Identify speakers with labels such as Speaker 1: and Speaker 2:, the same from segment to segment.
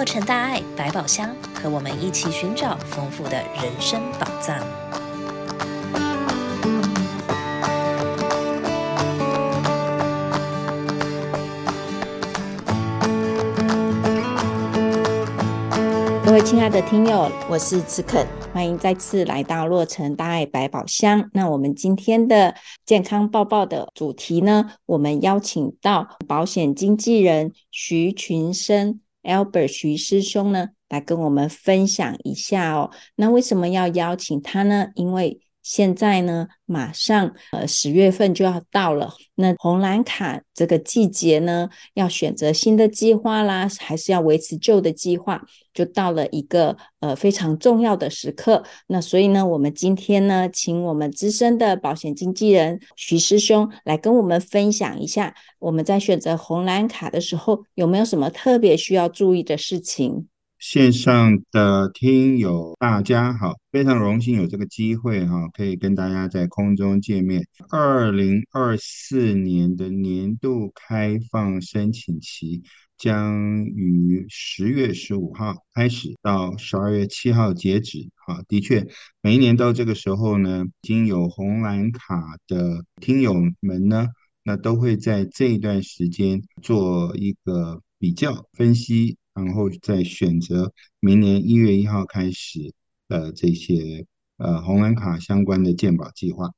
Speaker 1: 洛城大爱百宝箱，和我们一起寻找丰富的人生宝藏。
Speaker 2: 各位亲爱的听友，我是慈肯，欢迎再次来到洛城大爱百宝箱。那我们今天的健康报报的主题呢，我们邀请到保险经纪人徐群生 Albert 徐师兄呢，来跟我们分享一下哦。那为什么要邀请他呢？因为现在呢，马上呃十月份就要到了，那红蓝卡这个季节呢，要选择新的计划啦，还是要维持旧的计划，就到了一个呃非常重要的时刻。那所以呢，我们今天呢，请我们资深的保险经纪人徐师兄来跟我们分享一下，我们在选择红蓝卡的时候，有没有什么特别需要注意的事情？
Speaker 3: 线上的听友，大家好，非常荣幸有这个机会哈，可以跟大家在空中见面。二零二四年的年度开放申请期将于十月十五号开始，到十二月七号截止。哈，的确，每一年到这个时候呢，已经有红蓝卡的听友们呢，那都会在这一段时间做一个比较分析。然后再选择明年一月一号开始的这些呃红蓝卡相关的健保计划。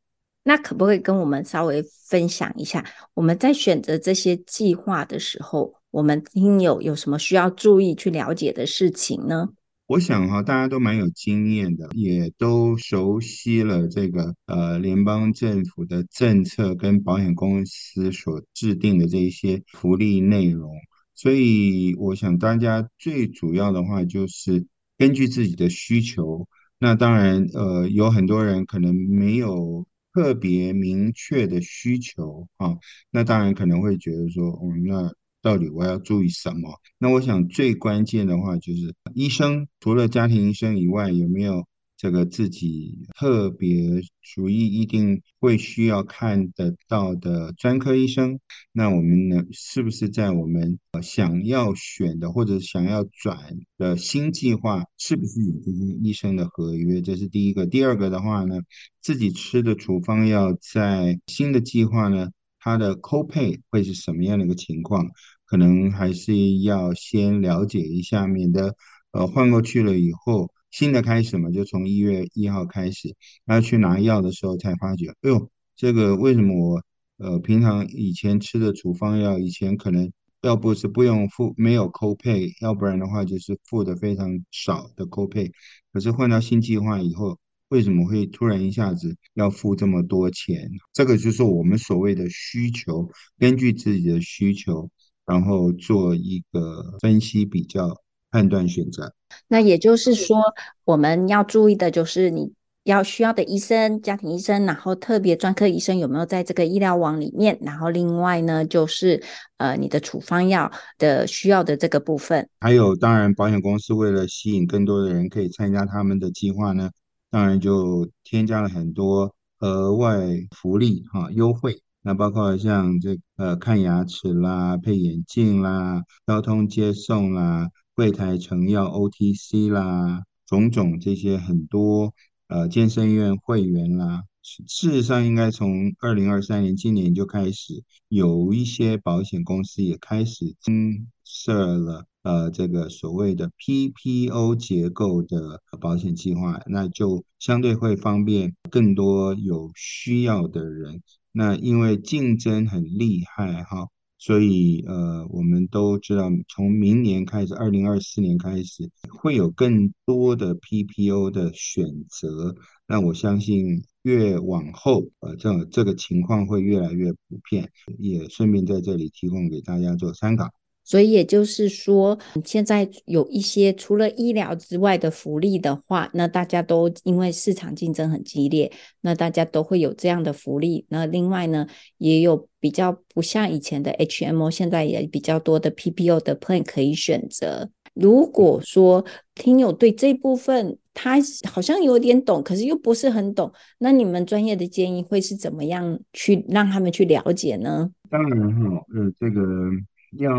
Speaker 2: 那可不可以跟我们稍微分享一下，我们在选择这些计划的时候，我们听友有什么需要注意去了解的事情呢？
Speaker 3: 我想哈，大家都蛮有经验的，也都熟悉了这个呃联邦政府的政策跟保险公司所制定的这一些福利内容。所以，我想大家最主要的话就是根据自己的需求。那当然，呃，有很多人可能没有特别明确的需求啊。那当然可能会觉得说，嗯，那到底我要注意什么？那我想最关键的话就是医生，除了家庭医生以外，有没有？这个自己特别属于一定会需要看得到的专科医生，那我们呢，是不是在我们想要选的或者想要转的新计划，是不是有这些医生的合约？这是第一个。第二个的话呢，自己吃的处方药在新的计划呢，它的 copay 会是什么样的一个情况？可能还是要先了解一下，免得呃换过去了以后。新的开始嘛，就从一月一号开始，然后去拿药的时候才发觉，哎呦，这个为什么我呃平常以前吃的处方药，以前可能要不是不用付，没有 copay，要不然的话就是付的非常少的 copay，可是换到新计划以后，为什么会突然一下子要付这么多钱？这个就是我们所谓的需求，根据自己的需求，然后做一个分析比较。判断选择，
Speaker 2: 那也就是说，我们要注意的就是你要需要的医生，家庭医生，然后特别专科医生有没有在这个医疗网里面，然后另外呢，就是呃你的处方药的需要的这个部分，
Speaker 3: 还有当然保险公司为了吸引更多的人可以参加他们的计划呢，当然就添加了很多额外福利哈优惠，那包括像这呃看牙齿啦、配眼镜啦、交通接送啦。柜台成药 OTC 啦，种种这些很多呃健身院会员啦，事实上应该从二零二三年今年就开始，有一些保险公司也开始增设了呃这个所谓的 PPO 结构的保险计划，那就相对会方便更多有需要的人。那因为竞争很厉害哈。所以，呃，我们都知道，从明年开始，二零二四年开始，会有更多的 PPO 的选择。那我相信，越往后，呃，这这个情况会越来越普遍。也顺便在这里提供给大家做参考。
Speaker 2: 所以也就是说，现在有一些除了医疗之外的福利的话，那大家都因为市场竞争很激烈，那大家都会有这样的福利。那另外呢，也有比较不像以前的 HMO，现在也比较多的 PPO 的 plan 可以选择。如果说听友对这部分他好像有点懂，可是又不是很懂，那你们专业的建议会是怎么样去让他们去了解呢？
Speaker 3: 当然哈，呃，这个。要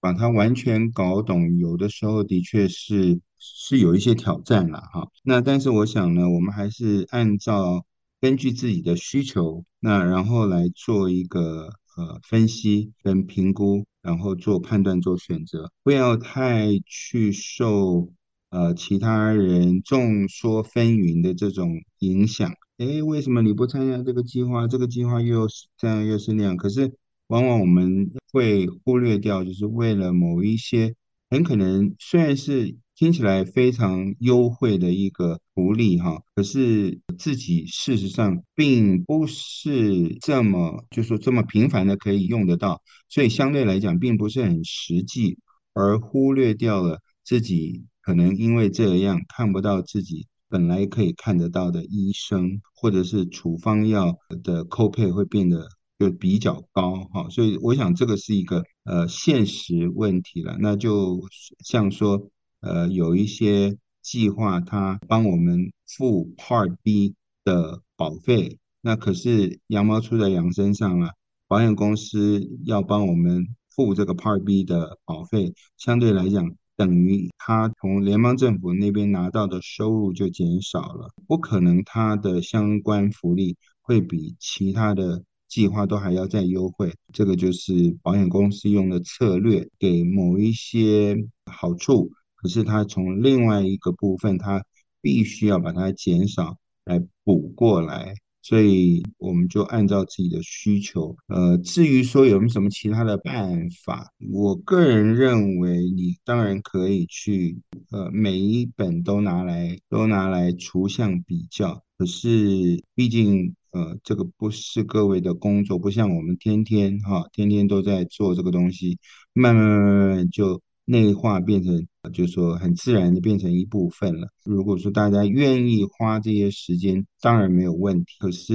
Speaker 3: 把它完全搞懂，有的时候的确是是有一些挑战了哈。那但是我想呢，我们还是按照根据自己的需求，那然后来做一个呃分析跟评估，然后做判断做选择，不要太去受呃其他人众说纷纭的这种影响。诶，为什么你不参加这个计划？这个计划又是这样又是那样？可是。往往我们会忽略掉，就是为了某一些很可能虽然是听起来非常优惠的一个福利哈，可是自己事实上并不是这么就说这么频繁的可以用得到，所以相对来讲并不是很实际，而忽略掉了自己可能因为这样看不到自己本来可以看得到的医生，或者是处方药的 copy 会变得。就比较高哈，所以我想这个是一个呃现实问题了。那就像说呃有一些计划，它帮我们付 Part B 的保费，那可是羊毛出在羊身上了，保险公司要帮我们付这个 Part B 的保费，相对来讲等于他从联邦政府那边拿到的收入就减少了，不可能他的相关福利会比其他的。计划都还要再优惠，这个就是保险公司用的策略，给某一些好处，可是它从另外一个部分，它必须要把它减少来补过来，所以我们就按照自己的需求。呃，至于说有没有什么其他的办法，我个人认为你当然可以去，呃，每一本都拿来都拿来除项比较，可是毕竟。呃，这个不是各位的工作，不像我们天天哈，天天都在做这个东西，慢慢慢慢就内化变成，就说很自然的变成一部分了。如果说大家愿意花这些时间，当然没有问题。可是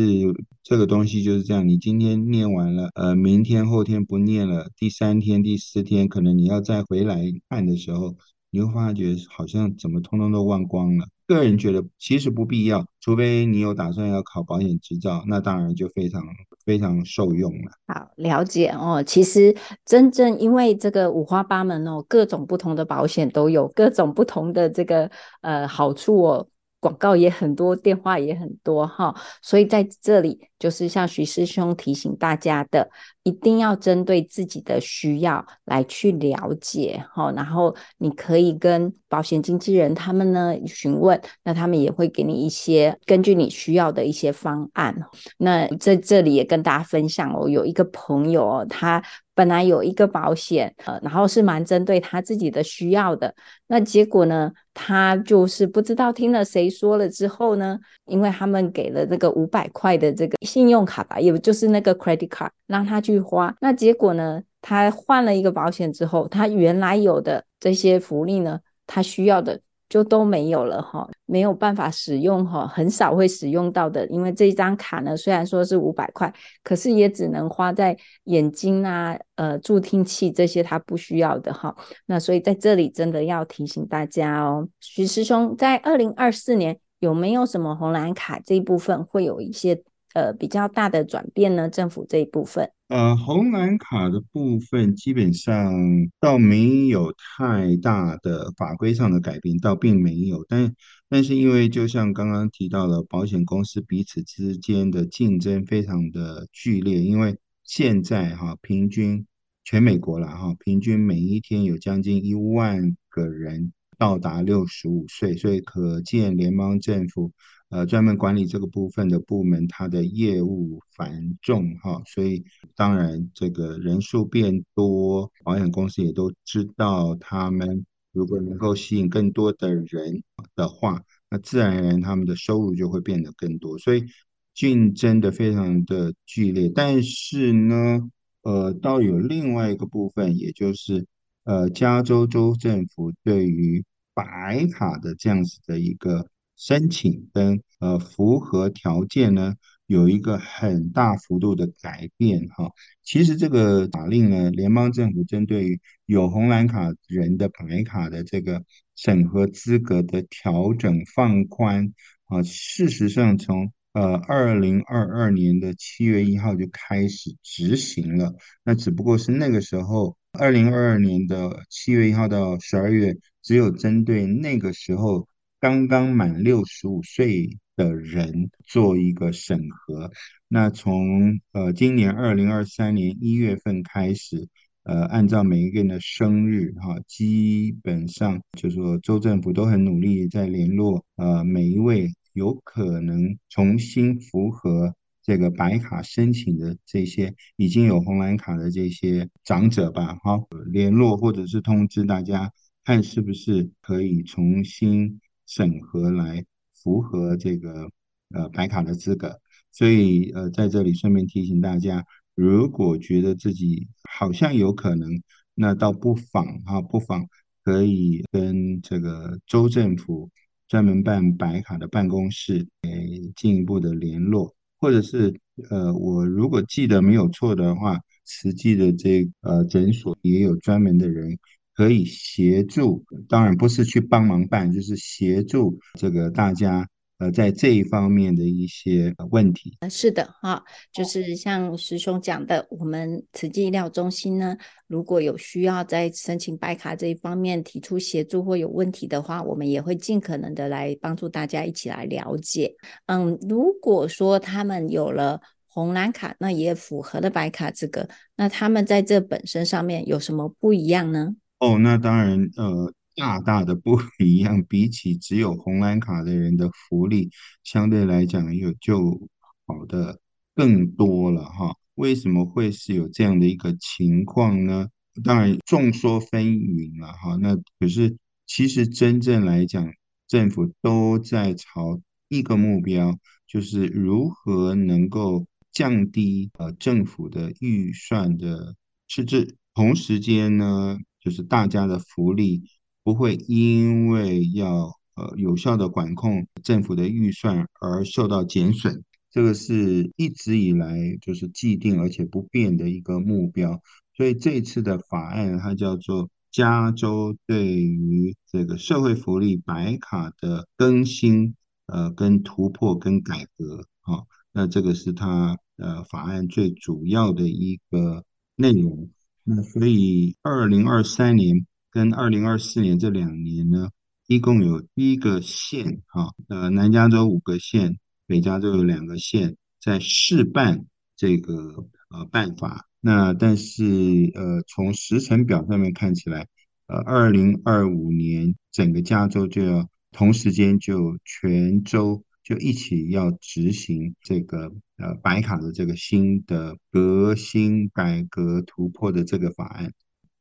Speaker 3: 这个东西就是这样，你今天念完了，呃，明天后天不念了，第三天、第四天，可能你要再回来看的时候，你会发觉好像怎么通通都忘光了。个人觉得其实不必要，除非你有打算要考保险执照，那当然就非常非常受用了。
Speaker 2: 好，了解哦。其实真正因为这个五花八门哦，各种不同的保险都有各种不同的这个呃好处哦。广告也很多，电话也很多哈，所以在这里就是像徐师兄提醒大家的，一定要针对自己的需要来去了解哈，然后你可以跟保险经纪人他们呢询问，那他们也会给你一些根据你需要的一些方案。那在这里也跟大家分享哦，有一个朋友哦，他。本来有一个保险，呃，然后是蛮针对他自己的需要的。那结果呢，他就是不知道听了谁说了之后呢，因为他们给了那个五百块的这个信用卡吧，也就是那个 credit card，让他去花。那结果呢，他换了一个保险之后，他原来有的这些福利呢，他需要的。就都没有了哈，没有办法使用哈，很少会使用到的。因为这张卡呢，虽然说是五百块，可是也只能花在眼睛啊、呃助听器这些他不需要的哈。那所以在这里真的要提醒大家哦，徐师兄，在二零二四年有没有什么红蓝卡这一部分会有一些？呃，比较大的转变呢，政府这一部分，
Speaker 3: 呃，红蓝卡的部分基本上倒没有太大的法规上的改变，倒并没有。但但是因为就像刚刚提到了，保险公司彼此之间的竞争非常的剧烈，因为现在哈，平均全美国了哈，平均每一天有将近一万个人到达六十五岁，所以可见联邦政府。呃，专门管理这个部分的部门，它的业务繁重哈，所以当然这个人数变多，保险公司也都知道，他们如果能够吸引更多的人的话，那自然而然他们的收入就会变得更多，所以竞争的非常的剧烈。但是呢，呃，倒有另外一个部分，也就是呃，加州州政府对于白卡的这样子的一个。申请跟呃符合条件呢，有一个很大幅度的改变哈。其实这个法令呢，联邦政府针对于有红蓝卡人的白卡的这个审核资格的调整放宽啊，事实上从呃二零二二年的七月一号就开始执行了。那只不过是那个时候二零二二年的七月一号到十二月，只有针对那个时候刚刚满六十五岁的人做一个审核。那从呃今年二零二三年一月份开始。呃，按照每一个人的生日哈，基本上就是说州政府都很努力在联络呃每一位有可能重新符合这个白卡申请的这些已经有红蓝卡的这些长者吧，哈，联络或者是通知大家，看是不是可以重新审核来符合这个呃白卡的资格。所以呃在这里顺便提醒大家。如果觉得自己好像有可能，那倒不妨哈，不妨可以跟这个州政府专门办白卡的办公室诶进一步的联络，或者是呃，我如果记得没有错的话，实际的这呃诊所也有专门的人可以协助，当然不是去帮忙办，就是协助这个大家。呃，在这一方面的一些问题，
Speaker 2: 是的哈，就是像师兄讲的，我们慈济医疗中心呢，如果有需要在申请白卡这一方面提出协助或有问题的话，我们也会尽可能的来帮助大家一起来了解。嗯，如果说他们有了红蓝卡，那也符合了白卡资格，那他们在这本身上面有什么不一样呢？
Speaker 3: 哦，那当然，呃。大大的不一样，比起只有红蓝卡的人的福利，相对来讲有就好的更多了哈。为什么会是有这样的一个情况呢？当然众说纷纭了哈。那可是其实真正来讲，政府都在朝一个目标，就是如何能够降低呃政府的预算的赤字，同时间呢，就是大家的福利。不会因为要呃有效的管控政府的预算而受到减损，这个是一直以来就是既定而且不变的一个目标。所以这次的法案它叫做加州对于这个社会福利白卡的更新，呃跟突破跟改革啊，那这个是它呃法案最主要的一个内容。那所以二零二三年。跟二零二四年这两年呢，一共有一个县，哈，呃，南加州五个县，北加州有两个县在试办这个呃办法。那但是呃，从时程表上面看起来，呃，二零二五年整个加州就要同时间就全州就一起要执行这个呃白卡的这个新的革新改革突破的这个法案。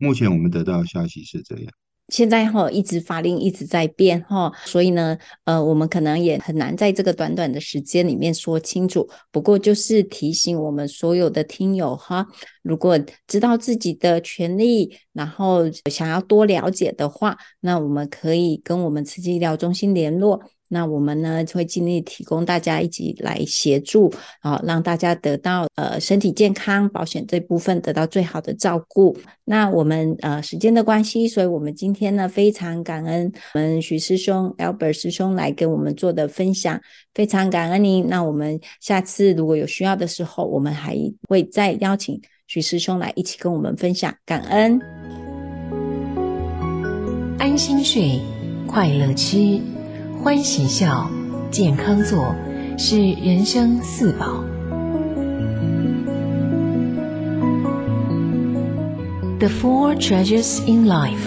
Speaker 3: 目前我们得到的消息是这样，
Speaker 2: 现在哈一直法令一直在变哈，所以呢，呃，我们可能也很难在这个短短的时间里面说清楚。不过就是提醒我们所有的听友哈，如果知道自己的权利，然后想要多了解的话，那我们可以跟我们慈济医疗中心联络。那我们呢，会尽力提供大家一起来协助啊，让大家得到呃身体健康保险这部分得到最好的照顾。那我们呃时间的关系，所以我们今天呢非常感恩我们徐师兄 Albert 师兄来跟我们做的分享，非常感恩您。那我们下次如果有需要的时候，我们还会再邀请徐师兄来一起跟我们分享。感恩，
Speaker 1: 安心睡，快乐吃。欢喜笑，健康做，是人生四宝。The four treasures in life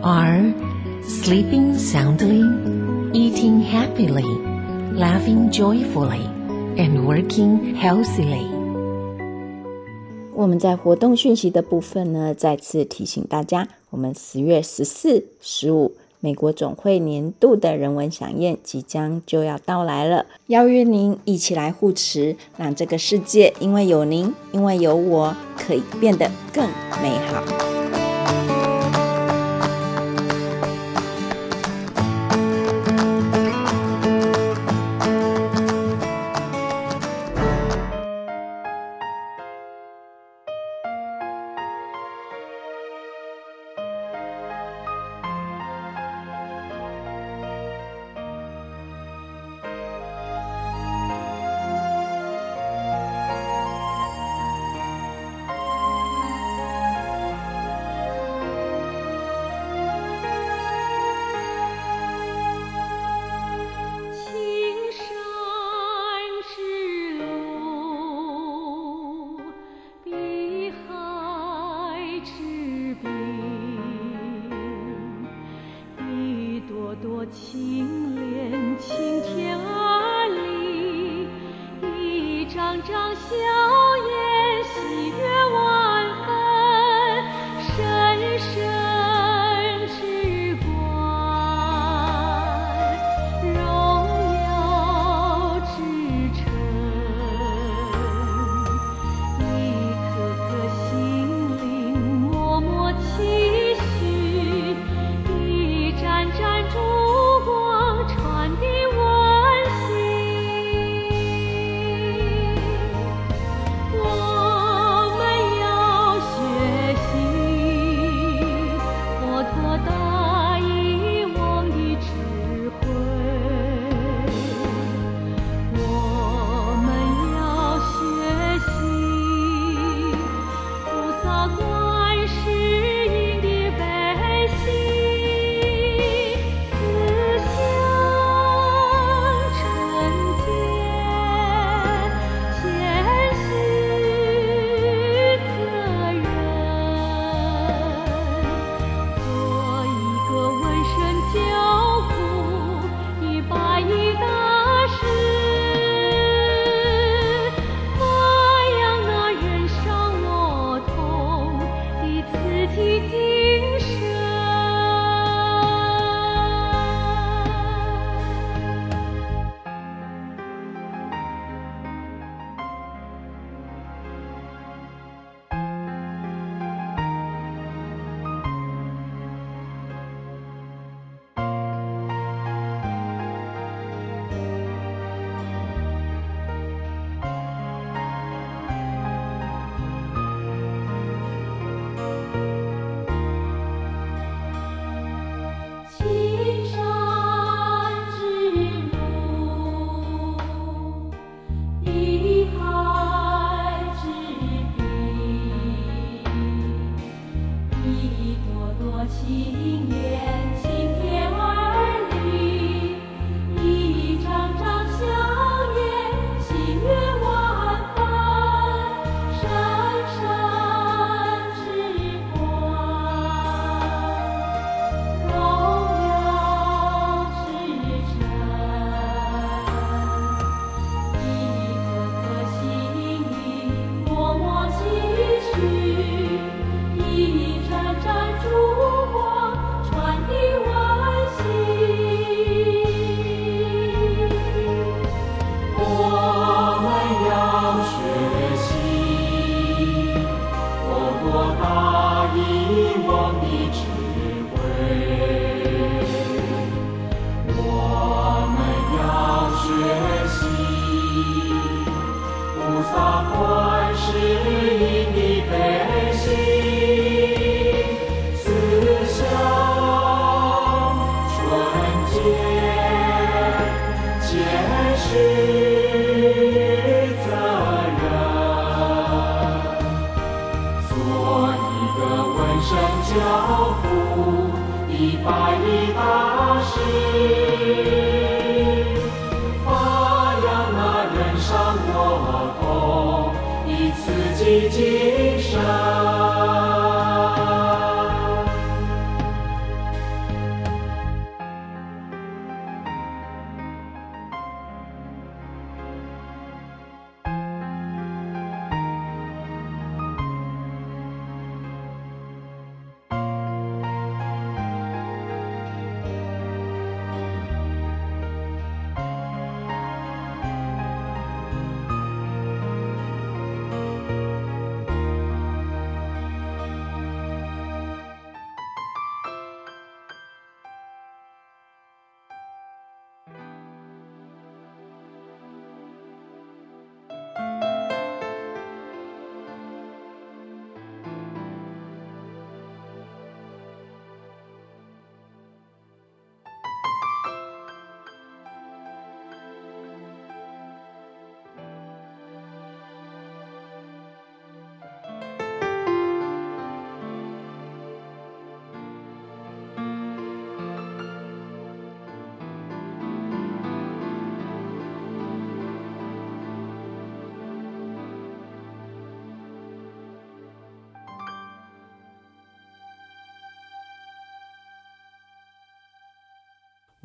Speaker 1: are sleeping soundly, eating happily, laughing joyfully, and working healthily.
Speaker 2: 我们在活动讯息的部分呢，再次提醒大家，我们十月十四、十五。美国总会年度的人文享宴即将就要到来了，邀约您一起来护持，让这个世界因为有您，因为有我，可以变得更美好。一拜一大师。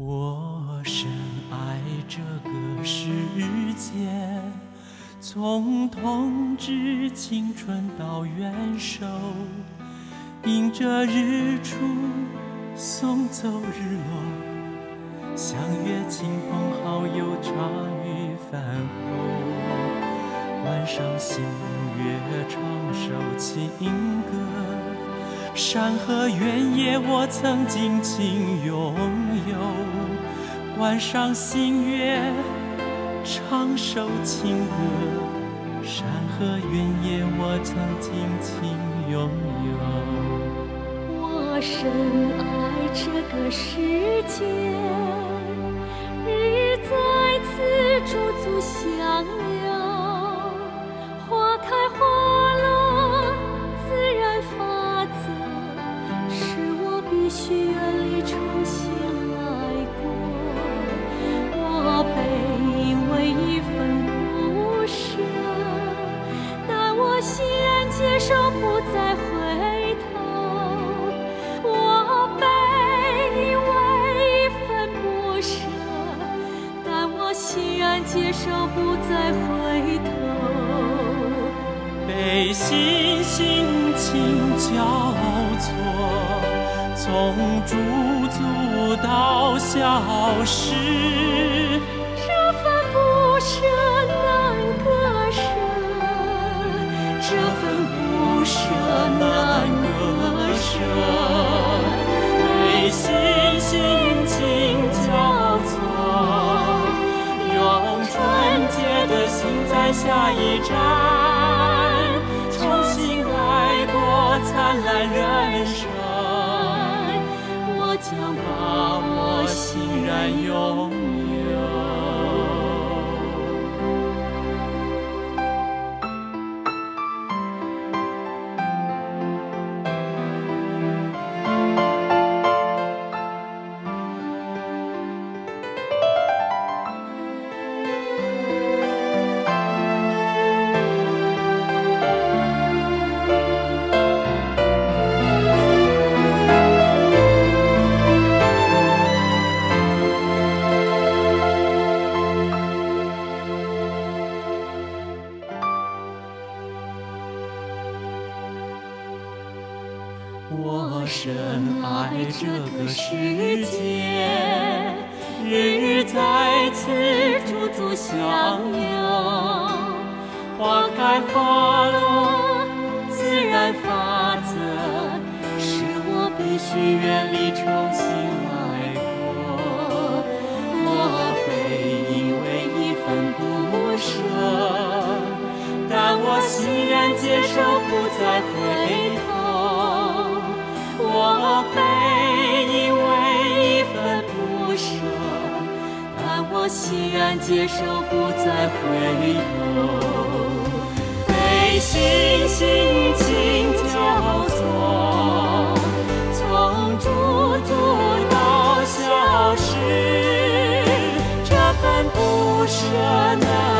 Speaker 4: 我深爱这个世界，从童稚青春到元首，迎着日出，送走日落，相约亲朋好友茶余饭后，观赏星月，唱首情歌，山河原野我曾尽情拥有。晚上星月，唱首情歌，山河原野我曾尽情拥有。
Speaker 5: 我深爱这个世界，日在此驻足相恋，难接受，不再回头。
Speaker 4: 悲心情情交错，从驻足到消失。这份不舍难割舍。这份不舍难割舍。下一站，重新来过灿烂人。头我本以为一份不舍但我欣然接受不再回头。被星星已交错从驻足到消失这份不舍呢？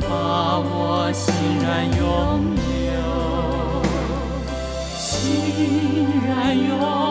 Speaker 4: 把我欣然拥有欣然拥